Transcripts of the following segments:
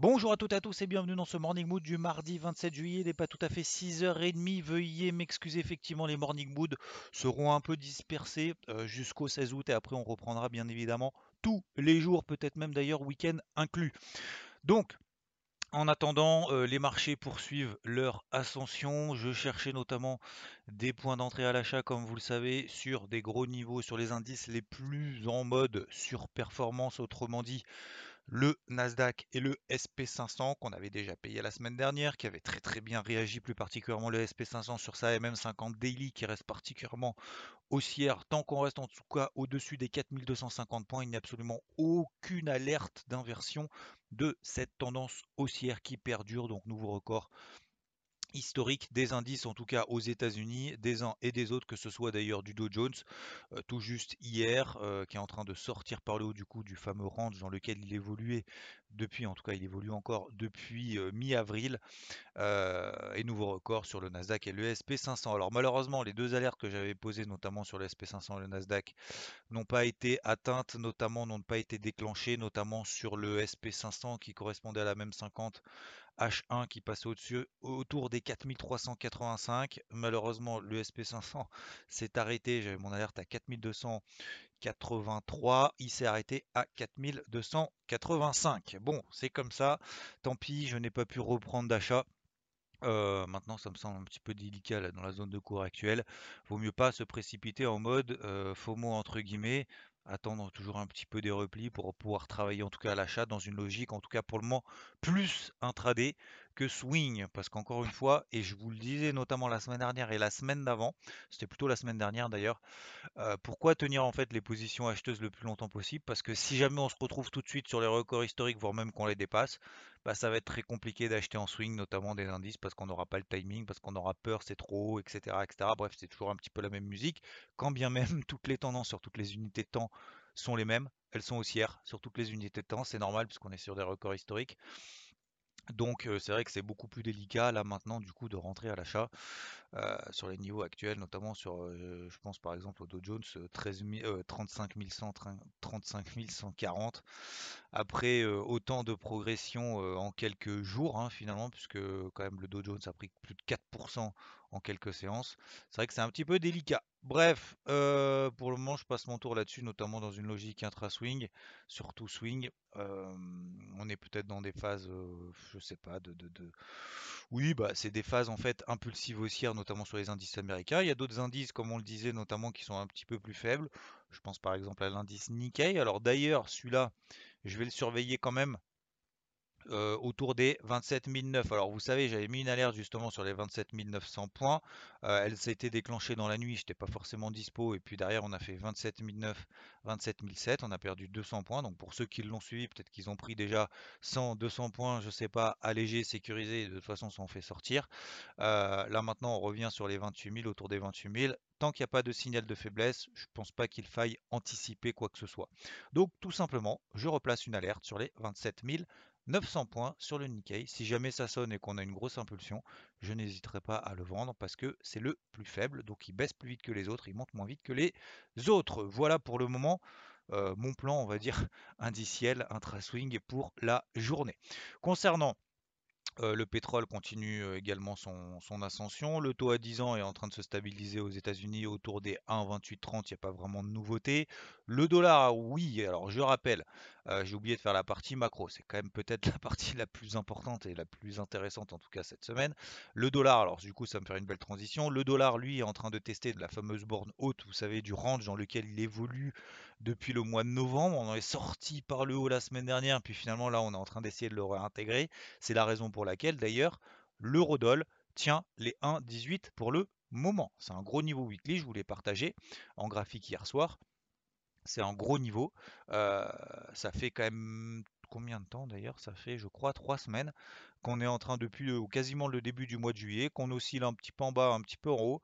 Bonjour à toutes et à tous et bienvenue dans ce Morning Mood du mardi 27 juillet. Il n'est pas tout à fait 6h30. Veuillez m'excuser, effectivement, les Morning Mood seront un peu dispersés euh, jusqu'au 16 août et après on reprendra bien évidemment tous les jours, peut-être même d'ailleurs week-end inclus. Donc, en attendant, euh, les marchés poursuivent leur ascension. Je cherchais notamment des points d'entrée à l'achat, comme vous le savez, sur des gros niveaux, sur les indices les plus en mode surperformance, autrement dit le Nasdaq et le SP500 qu'on avait déjà payé la semaine dernière, qui avait très très bien réagi, plus particulièrement le SP500 sur sa MM50 Daily qui reste particulièrement haussière. Tant qu'on reste en tout cas au-dessus des 4250 points, il n'y a absolument aucune alerte d'inversion de cette tendance haussière qui perdure, donc nouveau record historique des indices, en tout cas aux États-Unis, des uns et des autres, que ce soit d'ailleurs du Dow Jones, euh, tout juste hier, euh, qui est en train de sortir par le haut du coup du fameux range dans lequel il évoluait depuis, en tout cas il évolue encore depuis euh, mi-avril, et nouveau record sur le Nasdaq et le SP500. Alors malheureusement, les deux alertes que j'avais posées, notamment sur le SP500 et le Nasdaq, n'ont pas été atteintes, notamment n'ont pas été déclenchées, notamment sur le SP500 qui correspondait à la même 50 H1 qui passait au-dessus, autour des 4385. Malheureusement, le SP500 s'est arrêté. J'avais mon alerte à 4283. Il s'est arrêté à 4285. Bon, c'est comme ça. Tant pis, je n'ai pas pu reprendre d'achat. Euh, maintenant, ça me semble un petit peu délicat dans la zone de cours actuelle. Vaut mieux pas se précipiter en mode euh, FOMO entre guillemets attendre toujours un petit peu des replis pour pouvoir travailler en tout cas à l'achat dans une logique, en tout cas pour le moment, plus intraday que swing. Parce qu'encore une fois, et je vous le disais notamment la semaine dernière et la semaine d'avant, c'était plutôt la semaine dernière d'ailleurs, euh, pourquoi tenir en fait les positions acheteuses le plus longtemps possible? Parce que si jamais on se retrouve tout de suite sur les records historiques, voire même qu'on les dépasse, bah, ça va être très compliqué d'acheter en swing, notamment des indices, parce qu'on n'aura pas le timing, parce qu'on aura peur, c'est trop haut, etc., etc. Bref, c'est toujours un petit peu la même musique, quand bien même toutes les tendances sur toutes les unités de temps sont les mêmes, elles sont haussières sur toutes les unités de temps, c'est normal puisqu'on est sur des records historiques. Donc c'est vrai que c'est beaucoup plus délicat là maintenant du coup de rentrer à l'achat sur les niveaux actuels, notamment sur, je pense par exemple au Dow Jones 13 35 100, 35 140. Après autant de progression en quelques jours hein, finalement, puisque quand même le Dow Jones a pris plus de 4% en quelques séances. C'est vrai que c'est un petit peu délicat. Bref, euh, pour le moment, je passe mon tour là-dessus, notamment dans une logique intra-swing, surtout swing. On est peut-être dans des phases, euh, je sais pas, de, de, Oui, bah, c'est des phases en fait impulsives haussières, notamment sur les indices américains. Il y a d'autres indices, comme on le disait, notamment qui sont un petit peu plus faibles. Je pense par exemple à l'indice Nikkei. Alors d'ailleurs, celui-là, je vais le surveiller quand même euh, autour des 27 009. Alors vous savez, j'avais mis une alerte justement sur les 27 900 points. Euh, elle été déclenchée dans la nuit, je n'étais pas forcément dispo. Et puis derrière, on a fait 27 009, 27 007. On a perdu 200 points. Donc pour ceux qui l'ont suivi, peut-être qu'ils ont pris déjà 100, 200 points, je ne sais pas, allégé, sécurisé. De toute façon, ça en fait sortir. Euh, là maintenant, on revient sur les 28 000, autour des 28 000 tant qu'il n'y a pas de signal de faiblesse, je ne pense pas qu'il faille anticiper quoi que ce soit. Donc tout simplement, je replace une alerte sur les 27 000 900 points sur le Nikkei. Si jamais ça sonne et qu'on a une grosse impulsion, je n'hésiterai pas à le vendre parce que c'est le plus faible, donc il baisse plus vite que les autres, il monte moins vite que les autres. Voilà pour le moment euh, mon plan, on va dire, indiciel intra-swing pour la journée. Concernant le pétrole continue également son, ascension. Le taux à 10 ans est en train de se stabiliser aux États-Unis autour des 1,2830. Il n'y a pas vraiment de nouveauté. Le dollar, oui. Alors je rappelle, j'ai oublié de faire la partie macro. C'est quand même peut-être la partie la plus importante et la plus intéressante en tout cas cette semaine. Le dollar, alors du coup ça me fait une belle transition. Le dollar, lui, est en train de tester de la fameuse borne haute, vous savez, du range dans lequel il évolue depuis le mois de novembre. On en est sorti par le haut la semaine dernière, puis finalement là on est en train d'essayer de le réintégrer. C'est la raison pour laquelle d'ailleurs l'eurodoll tient les 1,18 pour le moment. C'est un gros niveau weekly, je vous l'ai partagé en graphique hier soir. C'est un gros niveau. ça fait quand même combien de temps d'ailleurs Ça fait, je crois, trois semaines qu'on est en train depuis quasiment le début du mois de juillet, qu'on oscille un petit peu en bas, un petit peu en haut.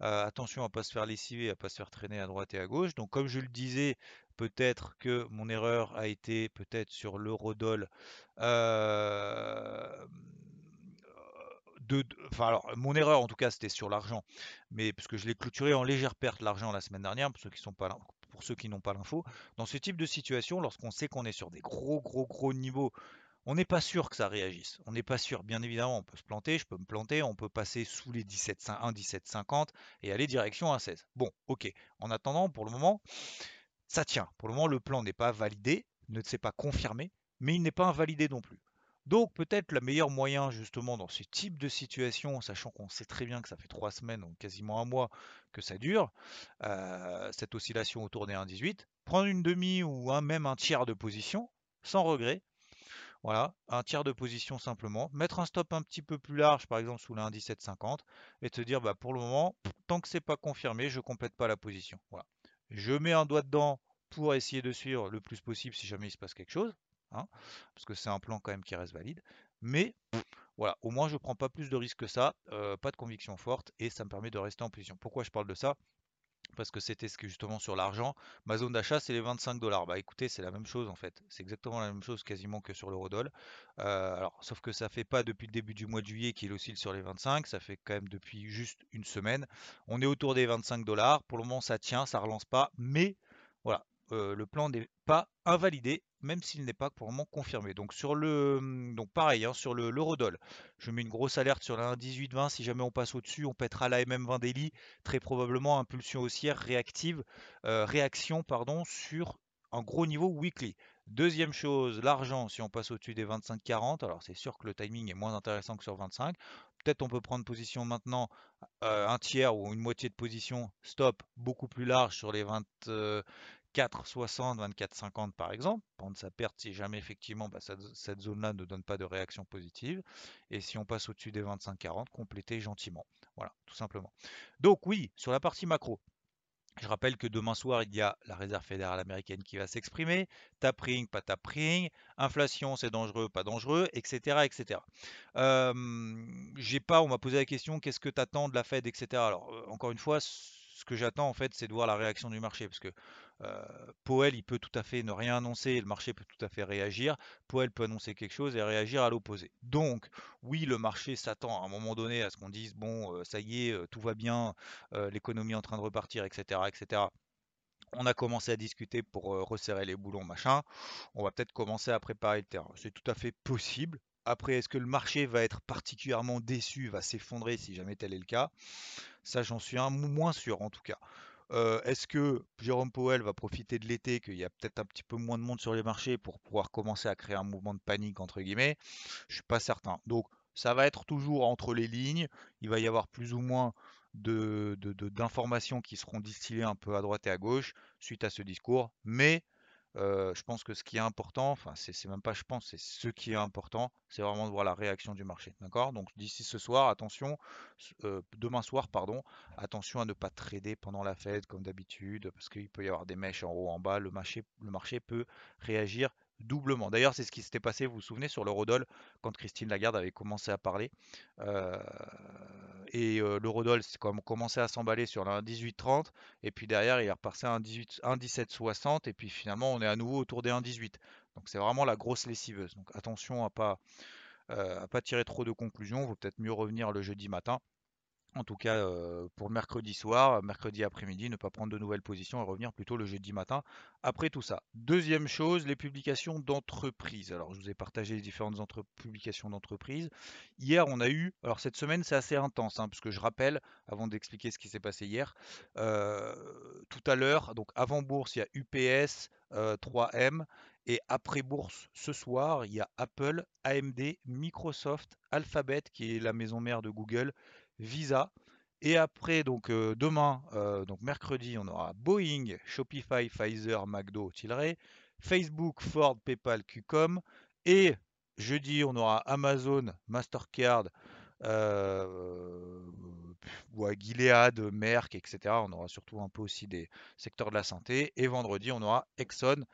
attention à pas se faire lessiver, à pas se faire traîner à droite et à gauche. Donc comme je le disais, peut-être que mon erreur a été peut-être sur l'eurodoll. Euh, de, enfin alors mon erreur en tout cas c'était sur l'argent, mais parce que je l'ai clôturé en légère perte l'argent la semaine dernière pour ceux qui sont pas là, pour ceux qui n'ont pas l'info. Dans ce type de situation, lorsqu'on sait qu'on est sur des gros gros gros niveaux, on n'est pas sûr que ça réagisse. On n'est pas sûr. Bien évidemment, on peut se planter, je peux me planter, on peut passer sous les 17,1, 17,50 et aller direction à 16. Bon, ok. En attendant, pour le moment, ça tient. Pour le moment, le plan n'est pas validé, ne s'est pas confirmé, mais il n'est pas invalidé non plus. Donc peut-être le meilleur moyen justement dans ce type de situation, sachant qu'on sait très bien que ça fait trois semaines ou quasiment un mois que ça dure, euh, cette oscillation autour des 1,18, prendre une demi ou un, même un tiers de position, sans regret. Voilà, un tiers de position simplement, mettre un stop un petit peu plus large, par exemple sous le 1,1750, et te dire bah, pour le moment, tant que c'est pas confirmé, je complète pas la position. Voilà. Je mets un doigt dedans pour essayer de suivre le plus possible si jamais il se passe quelque chose. Hein, parce que c'est un plan quand même qui reste valide. Mais voilà, au moins je prends pas plus de risques que ça, euh, pas de conviction forte, et ça me permet de rester en position. Pourquoi je parle de ça? Parce que c'était ce justement sur l'argent. Ma zone d'achat, c'est les 25 dollars. Bah écoutez, c'est la même chose en fait. C'est exactement la même chose quasiment que sur l'eurodoll. Euh, alors, sauf que ça fait pas depuis le début du mois de juillet qu'il oscille sur les 25. Ça fait quand même depuis juste une semaine. On est autour des 25 dollars. Pour le moment, ça tient, ça relance pas. Mais voilà, euh, le plan n'est pas invalidé même s'il n'est pas pour le confirmé. Donc sur le hum, donc pareil hein, sur le l'eurodoll, je mets une grosse alerte sur la 1.1820. Si jamais on passe au-dessus, on pètera la MM20 daily, très probablement impulsion haussière réactive, euh, réaction pardon sur un gros niveau weekly. Deuxième chose, l'argent, si on passe au-dessus des 25-40, alors c'est sûr que le timing est moins intéressant que sur 25. Peut-être on peut prendre position maintenant euh, un tiers ou une moitié de position stop beaucoup plus large sur les 20, 24,60, 24,50 par exemple, prendre sa perte si jamais effectivement bah, cette, zone-là ne donne pas de réaction positive. Et si on passe au-dessus des 25,40, compléter gentiment. Voilà, tout simplement. Donc oui, sur la partie macro, je rappelle que demain soir, il y a la réserve fédérale américaine qui va s'exprimer. Tapering, pas tapering. Inflation, c'est dangereux, pas dangereux, etc. etc. j'ai pas, on m'a posé la question, qu'est-ce que tu attends de la Fed, etc. Alors, euh, encore une fois, ce que j'attends en fait, c'est de voir la réaction du marché, parce que euh, il peut tout à fait ne rien annoncer et le marché peut tout à fait réagir. Powell peut annoncer quelque chose et réagir à l'opposé. Donc, oui, le marché s'attend à un moment donné à ce qu'on dise bon, euh, ça y est, euh, tout va bien, l'économie est en train de repartir, etc., etc. On a commencé à discuter pour resserrer les boulons, machin. On va peut-être commencer à préparer le terrain. C'est tout à fait possible. Après, est-ce que le marché va être particulièrement déçu, va s'effondrer si jamais tel est le cas? Ça, j'en suis un moins sûr en tout cas. Est-ce que Jérôme Powell va profiter de l'été, qu'il y a peut-être un petit peu moins de monde sur les marchés pour pouvoir commencer à créer un mouvement de panique, entre guillemets? Je suis pas certain. Donc, ça va être toujours entre les lignes. Il va y avoir plus ou moins d'informations qui seront distillées un peu à droite et à gauche suite à ce discours. Mais je pense que ce qui est important, enfin c'est même pas je pense, c'est ce qui est important, c'est vraiment de voir la réaction du marché. D'accord? Donc d'ici ce soir, attention, demain soir, pardon, attention à ne pas trader pendant la fête comme d'habitude, parce qu'il peut y avoir des mèches en haut, en bas, le marché, le marché peut réagir doublement. D'ailleurs, c'est ce qui s'était passé, vous vous souvenez, sur l'eurodoll, quand Christine Lagarde avait commencé à parler. Et l'eurodoll, comme commencé à s'emballer sur un 18,30, et puis derrière, il est repassé à un 17,60, et puis finalement, on est à nouveau autour des 1,18. Donc c'est vraiment la grosse lessiveuse. Donc attention à pas, à pas tirer trop de conclusions, vaut peut-être mieux revenir le jeudi matin. En tout cas, pour mercredi soir, mercredi après-midi, ne pas prendre de nouvelles positions et revenir plutôt le jeudi matin après tout ça. Deuxième chose, les publications d'entreprises. Alors, je vous ai partagé les différentes publications d'entreprises. Hier, on a eu, alors cette semaine, c'est assez intense, hein, parce que je rappelle, avant d'expliquer ce qui s'est passé hier, tout à l'heure, donc avant bourse, il y a UPS, 3M, et après bourse, ce soir, il y a Apple, AMD, Microsoft, Alphabet, qui est la maison mère de Google, Visa. Et après, donc demain, donc mercredi, on aura Boeing, Shopify, Pfizer, McDo, Tilray, Facebook, Ford, PayPal, Qcom. Et jeudi, on aura Amazon, Mastercard, ou à Gilead, Merck, etc. On aura surtout un peu aussi des secteurs de la santé. Et vendredi, on aura Exxon,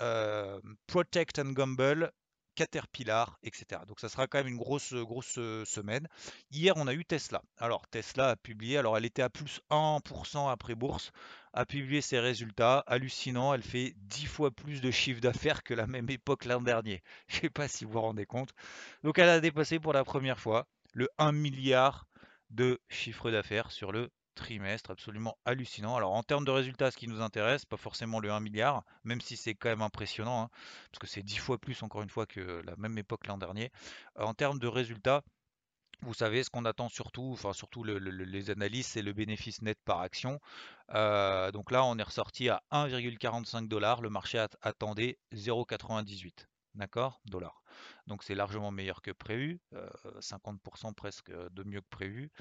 euh, Protect and Gamble, Caterpillar, etc. Donc ça sera quand même une grosse, grosse semaine. Hier, on a eu Tesla. Alors Tesla a publié, alors elle était à plus 1% après bourse, a publié ses résultats. Hallucinant, elle fait 10 fois plus de chiffre d'affaires que la même époque l'an dernier. Je ne sais pas si vous vous rendez compte. Donc elle a dépassé pour la première fois le 1 milliard de chiffre d'affaires sur le trimestre, absolument hallucinant. Alors en termes de résultats, ce qui nous intéresse, pas forcément le 1 milliard, même si c'est quand même impressionnant, hein, parce que c'est 10 fois plus encore une fois que la même époque l'an dernier. En termes de résultats, vous savez, ce qu'on attend surtout, enfin surtout les analyses, c'est le bénéfice net par action. Euh, donc là, on est ressorti à 1,45 dollars. Le marché attendait 0,98. D'accord Dollars. Donc c'est largement meilleur que prévu, 50% euh, presque de mieux que prévu.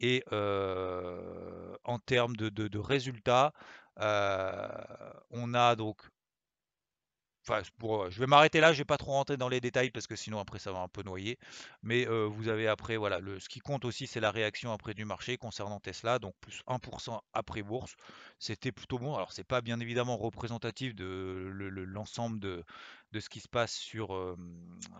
Et en termes de, résultats, on a donc Enfin, je vais m'arrêter là, je vais pas trop rentrer dans les détails parce que sinon après ça va un peu noyer. Mais vous avez après, voilà, le, ce qui compte aussi c'est la réaction après du marché concernant Tesla, donc plus 1% après bourse. C'était plutôt bon. Alors c'est pas bien évidemment représentatif de l'ensemble de, de ce qui se passe sur,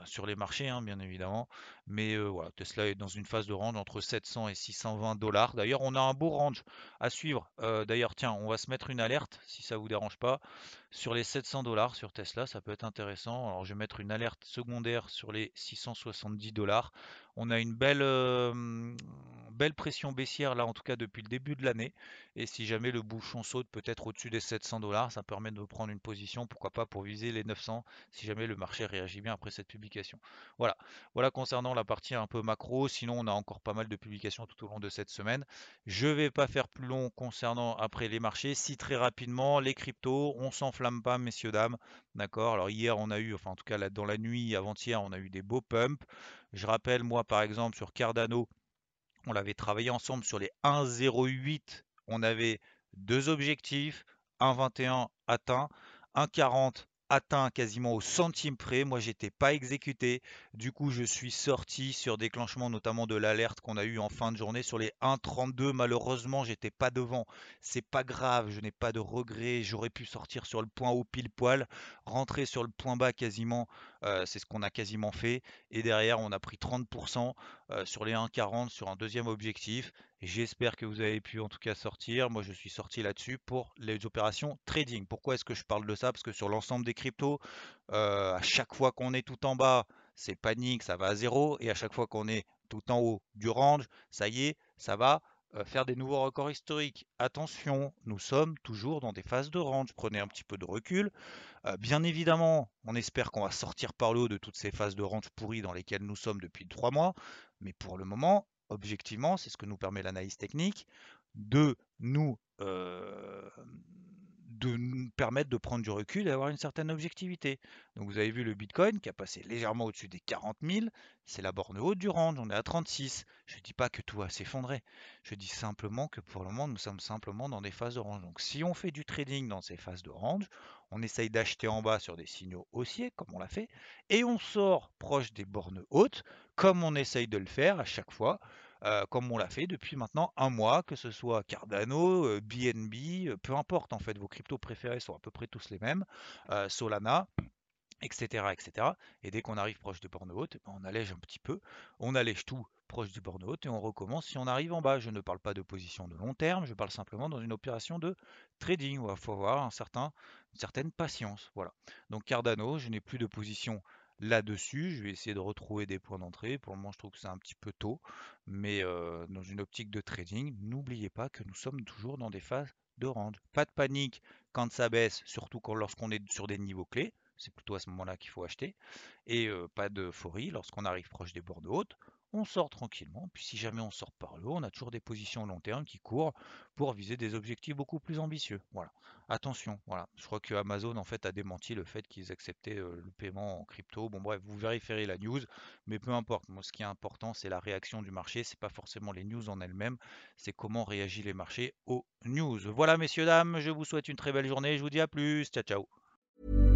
sur les marchés, hein, bien évidemment. Mais voilà, Tesla est dans une phase de range entre 700 et 620 dollars. D'ailleurs, on a un beau range à suivre. D'ailleurs, tiens, on va se mettre une alerte, si ça vous dérange pas, sur les 700 dollars sur Tesla. Ça peut être intéressant. Alors, je vais mettre une alerte secondaire sur les 670 dollars. On a une belle, belle pression baissière là, en tout cas depuis le début de l'année. Et si jamais le bouchon saute peut-être au-dessus des 700 dollars, ça permet de prendre une position, pourquoi pas pour viser les 900 si jamais le marché réagit bien après cette publication. Voilà, voilà concernant la partie un peu macro. Sinon, on a encore pas mal de publications tout au long de cette semaine. Je vais pas faire plus long concernant après les marchés. Si très rapidement, les cryptos, on s'enflamme pas, messieurs dames. D'accord? Alors hier, on a eu, enfin en tout cas dans la nuit avant-hier, on a eu des beaux pumps. Je rappelle, moi, par exemple, sur Cardano, on l'avait travaillé ensemble sur les 1,08. On avait deux objectifs, 1,21 atteint, 1,40 atteint quasiment au centime près. Moi, j'étais pas exécuté. Du coup, je suis sorti sur déclenchement notamment de l'alerte qu'on a eu en fin de journée sur les 1,32. Malheureusement, j'étais pas devant. C'est pas grave, je n'ai pas de regrets. J'aurais pu sortir sur le point haut pile poil, rentrer sur le point bas quasiment. C'est ce qu'on a quasiment fait. Et derrière, on a pris 30% euh, sur les 1,40 sur un deuxième objectif. J'espère que vous avez pu en tout cas sortir. Moi, je suis sorti là-dessus pour les opérations trading. Pourquoi est-ce que je parle de ça? Parce que sur l'ensemble des cryptos, à chaque fois qu'on est tout en bas, c'est panique, ça va à zéro. Et à chaque fois qu'on est tout en haut du range, ça y est, ça va faire des nouveaux records historiques. Attention, nous sommes toujours dans des phases de range. Prenez un petit peu de recul. Euh, bien évidemment, on espère qu'on va sortir par le haut de toutes ces phases de range pourries dans lesquelles nous sommes depuis trois mois. Mais pour le moment, objectivement, c'est ce que nous permet l'analyse technique, de nous, euh, de nous permettre de prendre du recul et d'avoir une certaine objectivité. Donc vous avez vu le Bitcoin qui a passé légèrement au-dessus des 40 000, c'est la borne haute du range, on est à 36. Je ne dis pas que tout va s'effondrer, je dis simplement que pour le moment nous sommes simplement dans des phases de range. Donc si on fait du trading dans ces phases de range, on essaye d'acheter en bas sur des signaux haussiers, comme on l'a fait, et on sort proche des bornes hautes, comme on essaye de le faire à chaque fois, euh, comme on l'a fait depuis maintenant un mois, que ce soit Cardano, BNB, euh, euh, peu importe en fait, vos cryptos préférés sont à peu près tous les mêmes, Solana, etc., etc. Et dès qu'on arrive proche de bornes hautes, ben, on allège un petit peu, on allège tout proche du borne haute et on recommence si on arrive en bas. Je ne parle pas de position de long terme, je parle simplement dans une opération de trading où il faut avoir un certain, une certaine patience. Voilà. Donc Cardano, je n'ai plus de position là-dessus. Je vais essayer de retrouver des points d'entrée. Pour le moment, je trouve que c'est un petit peu tôt, mais euh, dans une optique de trading, n'oubliez pas que nous sommes toujours dans des phases de range. Pas de panique quand ça baisse, surtout lorsqu'on est sur des niveaux clés. C'est plutôt à ce moment-là qu'il faut acheter. Et euh, pas d'euphorie lorsqu'on arrive proche des bornes hautes on sort tranquillement. Puis si jamais on sort par le haut, on a toujours des positions long terme qui courent pour viser des objectifs beaucoup plus ambitieux. Voilà. Attention, voilà. Je crois que Amazon en fait a démenti le fait qu'ils acceptaient euh, le paiement en crypto. Bon bref, vous vérifierez la news, mais peu importe. Moi, ce qui est important, c'est la réaction du marché. C'est pas forcément les news en elles-mêmes, c'est comment réagissent les marchés aux news. Voilà, messieurs dames, je vous souhaite une très belle journée. Je vous dis à plus. Ciao, ciao.